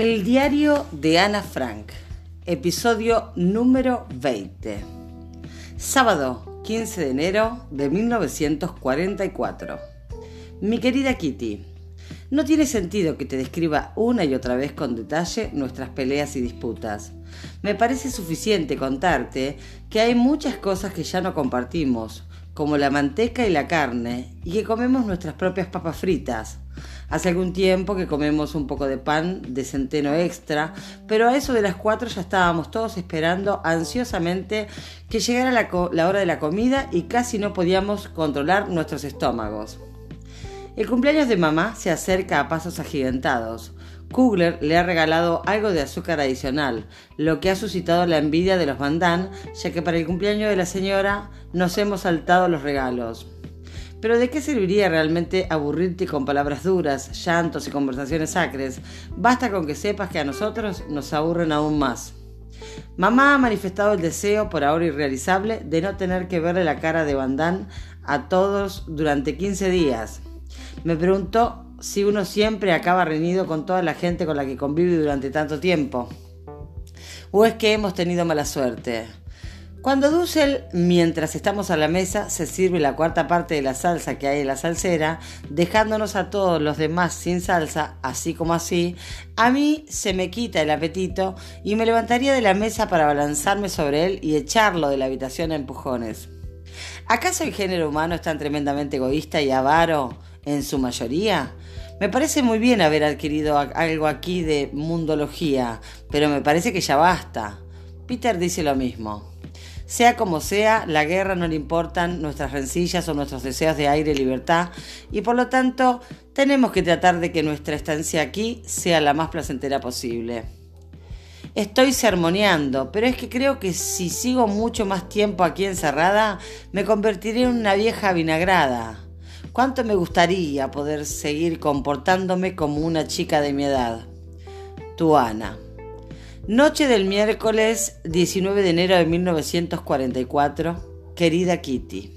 El diario de Ana Frank, episodio número 20. Sábado 15 de enero de 1944. Mi querida Kitty, no tiene sentido que te describa una y otra vez con detalle nuestras peleas y disputas. Me parece suficiente contarte que hay muchas cosas que ya no compartimos, como la manteca y la carne, y que comemos nuestras propias papas fritas. Hace algún tiempo que comemos un poco de pan de centeno extra, pero a eso de las cuatro ya estábamos todos esperando ansiosamente que llegara la, la hora de la comida y casi no podíamos controlar nuestros estómagos. El cumpleaños de mamá se acerca a pasos agigantados. Kugler le ha regalado algo de azúcar adicional, lo que ha suscitado la envidia de los Van ya que para el cumpleaños de la señora nos hemos saltado los regalos. Pero ¿de qué serviría realmente aburrirte con palabras duras, llantos y conversaciones acres? Basta con que sepas que a nosotros nos aburren aún más. Mamá ha manifestado el deseo, por ahora irrealizable, de no tener que verle la cara de Bandán a todos durante 15 días. Me preguntó si uno siempre acaba reñido con toda la gente con la que convive durante tanto tiempo. ¿O es que hemos tenido mala suerte? Cuando Dussel, mientras estamos a la mesa, se sirve la cuarta parte de la salsa que hay en la salsera, dejándonos a todos los demás sin salsa, así como así, a mí se me quita el apetito y me levantaría de la mesa para balanzarme sobre él y echarlo de la habitación a empujones. ¿Acaso el género humano es tan tremendamente egoísta y avaro en su mayoría? Me parece muy bien haber adquirido algo aquí de mundología, pero me parece que ya basta. Peter dice lo mismo. Sea como sea, la guerra no le importan nuestras rencillas o nuestros deseos de aire y libertad, y por lo tanto tenemos que tratar de que nuestra estancia aquí sea la más placentera posible. Estoy sermoneando, pero es que creo que si sigo mucho más tiempo aquí encerrada, me convertiré en una vieja vinagrada. ¿Cuánto me gustaría poder seguir comportándome como una chica de mi edad? Tu Ana. Noche del miércoles 19 de enero de 1944. Querida Kitty.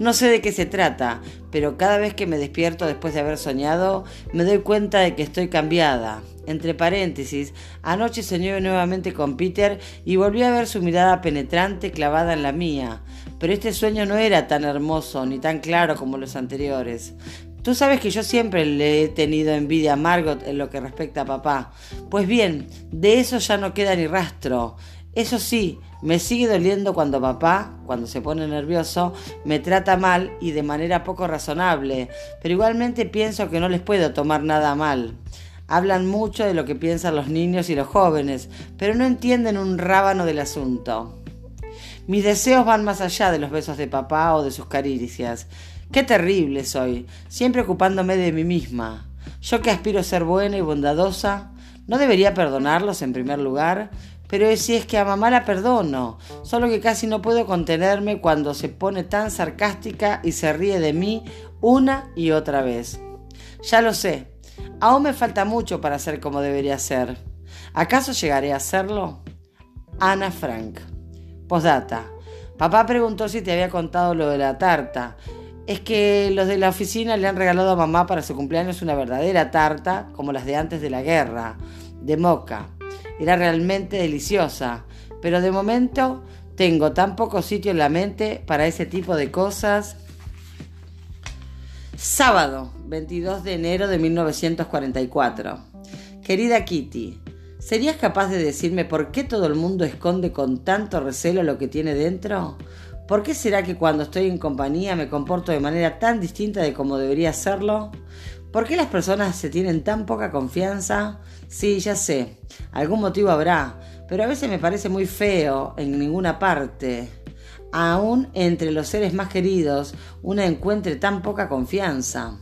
No sé de qué se trata, pero cada vez que me despierto después de haber soñado, me doy cuenta de que estoy cambiada. Entre paréntesis, anoche soñé nuevamente con Peter y volví a ver su mirada penetrante clavada en la mía. Pero este sueño no era tan hermoso ni tan claro como los anteriores. Tú sabes que yo siempre le he tenido envidia a Margot en lo que respecta a papá. Pues bien, de eso ya no queda ni rastro. Eso sí, me sigue doliendo cuando papá, cuando se pone nervioso, me trata mal y de manera poco razonable, pero igualmente pienso que no les puedo tomar nada mal. Hablan mucho de lo que piensan los niños y los jóvenes, pero no entienden un rábano del asunto. Mis deseos van más allá de los besos de papá o de sus caricias. Qué terrible soy, siempre ocupándome de mí misma. Yo que aspiro a ser buena y bondadosa, ¿no debería perdonarlos en primer lugar? Pero si es que a mamá la perdono, solo que casi no puedo contenerme cuando se pone tan sarcástica y se ríe de mí una y otra vez. Ya lo sé, aún me falta mucho para ser como debería ser. ¿Acaso llegaré a serlo? Ana Frank. Postdata. Papá preguntó si te había contado lo de la tarta es que los de la oficina le han regalado a mamá para su cumpleaños una verdadera tarta, como las de antes de la guerra, de moca. Era realmente deliciosa, pero de momento tengo tan poco sitio en la mente para ese tipo de cosas. Sábado, 22 de enero de 1944. Querida Kitty, ¿serías capaz de decirme por qué todo el mundo esconde con tanto recelo lo que tiene dentro? ¿Por qué será que cuando estoy en compañía me comporto de manera tan distinta de como debería hacerlo? ¿Por qué las personas se tienen tan poca confianza? Sí, ya sé, algún motivo habrá, pero a veces me parece muy feo en ninguna parte. Aún entre los seres más queridos, una encuentre tan poca confianza.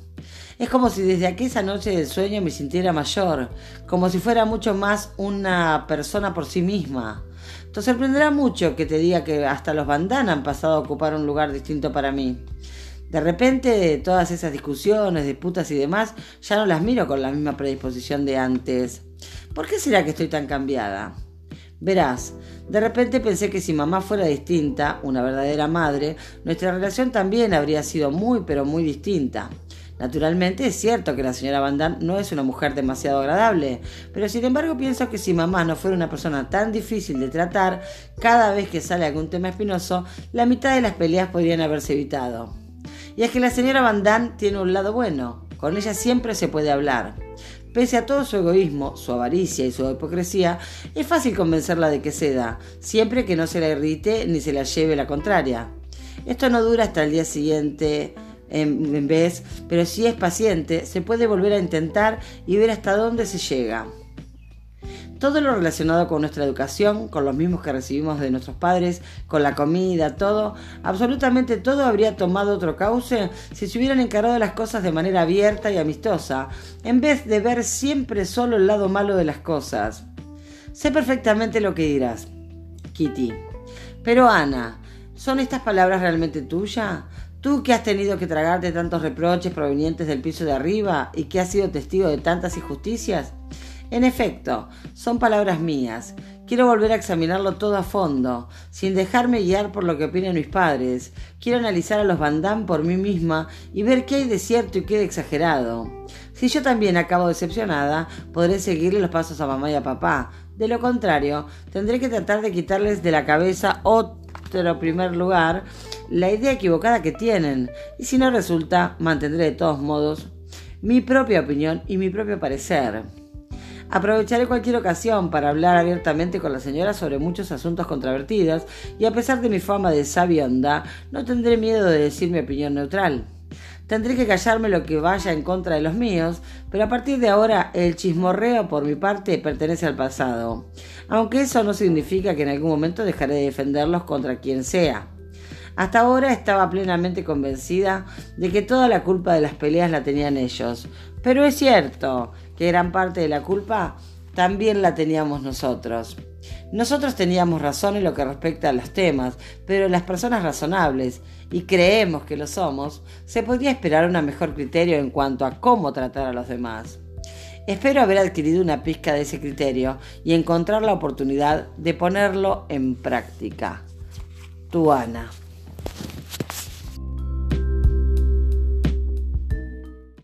Es como si desde aquella noche del sueño me sintiera mayor, como si fuera mucho más una persona por sí misma. Te sorprenderá mucho que te diga que hasta los bandanas han pasado a ocupar un lugar distinto para mí. De repente, todas esas discusiones de putas y demás, ya no las miro con la misma predisposición de antes. ¿Por qué será que estoy tan cambiada? Verás, de repente pensé que si mamá fuera distinta, una verdadera madre, nuestra relación también habría sido muy pero muy distinta. Naturalmente es cierto que la señora Van Damme no es una mujer demasiado agradable, pero sin embargo pienso que si mamá no fuera una persona tan difícil de tratar, cada vez que sale algún tema espinoso, la mitad de las peleas podrían haberse evitado. Y es que la señora Van Damme tiene un lado bueno, con ella siempre se puede hablar. Pese a todo su egoísmo, su avaricia y su hipocresía, es fácil convencerla de que ceda, siempre que no se la irrite ni se la lleve la contraria. Esto no dura hasta el día siguiente en, vez, pero si es paciente, se puede volver a intentar y ver hasta dónde se llega. Todo lo relacionado con nuestra educación, con los mismos que recibimos de nuestros padres, con la comida, todo, absolutamente todo habría tomado otro cauce si se hubieran encarado las cosas de manera abierta y amistosa, en vez de ver siempre solo el lado malo de las cosas. Sé perfectamente lo que dirás, Kitty. Pero Ana, ¿son estas palabras realmente tuyas? Tú que has tenido que tragarte tantos reproches provenientes del piso de arriba y que has sido testigo de tantas injusticias. En efecto, son palabras mías. Quiero volver a examinarlo todo a fondo, sin dejarme guiar por lo que opinan mis padres. Quiero analizar a los Van por mí misma y ver qué hay de cierto y qué de exagerado. Si yo también acabo decepcionada, podré seguirle los pasos a mamá y a papá. De lo contrario, tendré que tratar de quitarles de la cabeza otro primer lugar la idea equivocada que tienen, y si no resulta, mantendré de todos modos mi propia opinión y mi propio parecer. Aprovecharé cualquier ocasión para hablar abiertamente con la señora sobre muchos asuntos controvertidos y a pesar de mi fama de sabionda, no tendré miedo de decir mi opinión neutral. Tendré que callarme lo que vaya en contra de los míos, pero a partir de ahora el chismorreo por mi parte pertenece al pasado, aunque eso no significa que en algún momento dejaré de defenderlos contra quien sea. Hasta ahora estaba plenamente convencida de que toda la culpa de las peleas la tenían ellos, pero es cierto que gran parte de la culpa también la teníamos nosotros. Nosotros teníamos razón en lo que respecta a los temas, pero las personas razonables, y creemos que lo somos, se podría esperar un mejor criterio en cuanto a cómo tratar a los demás. Espero haber adquirido una pizca de ese criterio y encontrar la oportunidad de ponerlo en práctica. Tu Ana.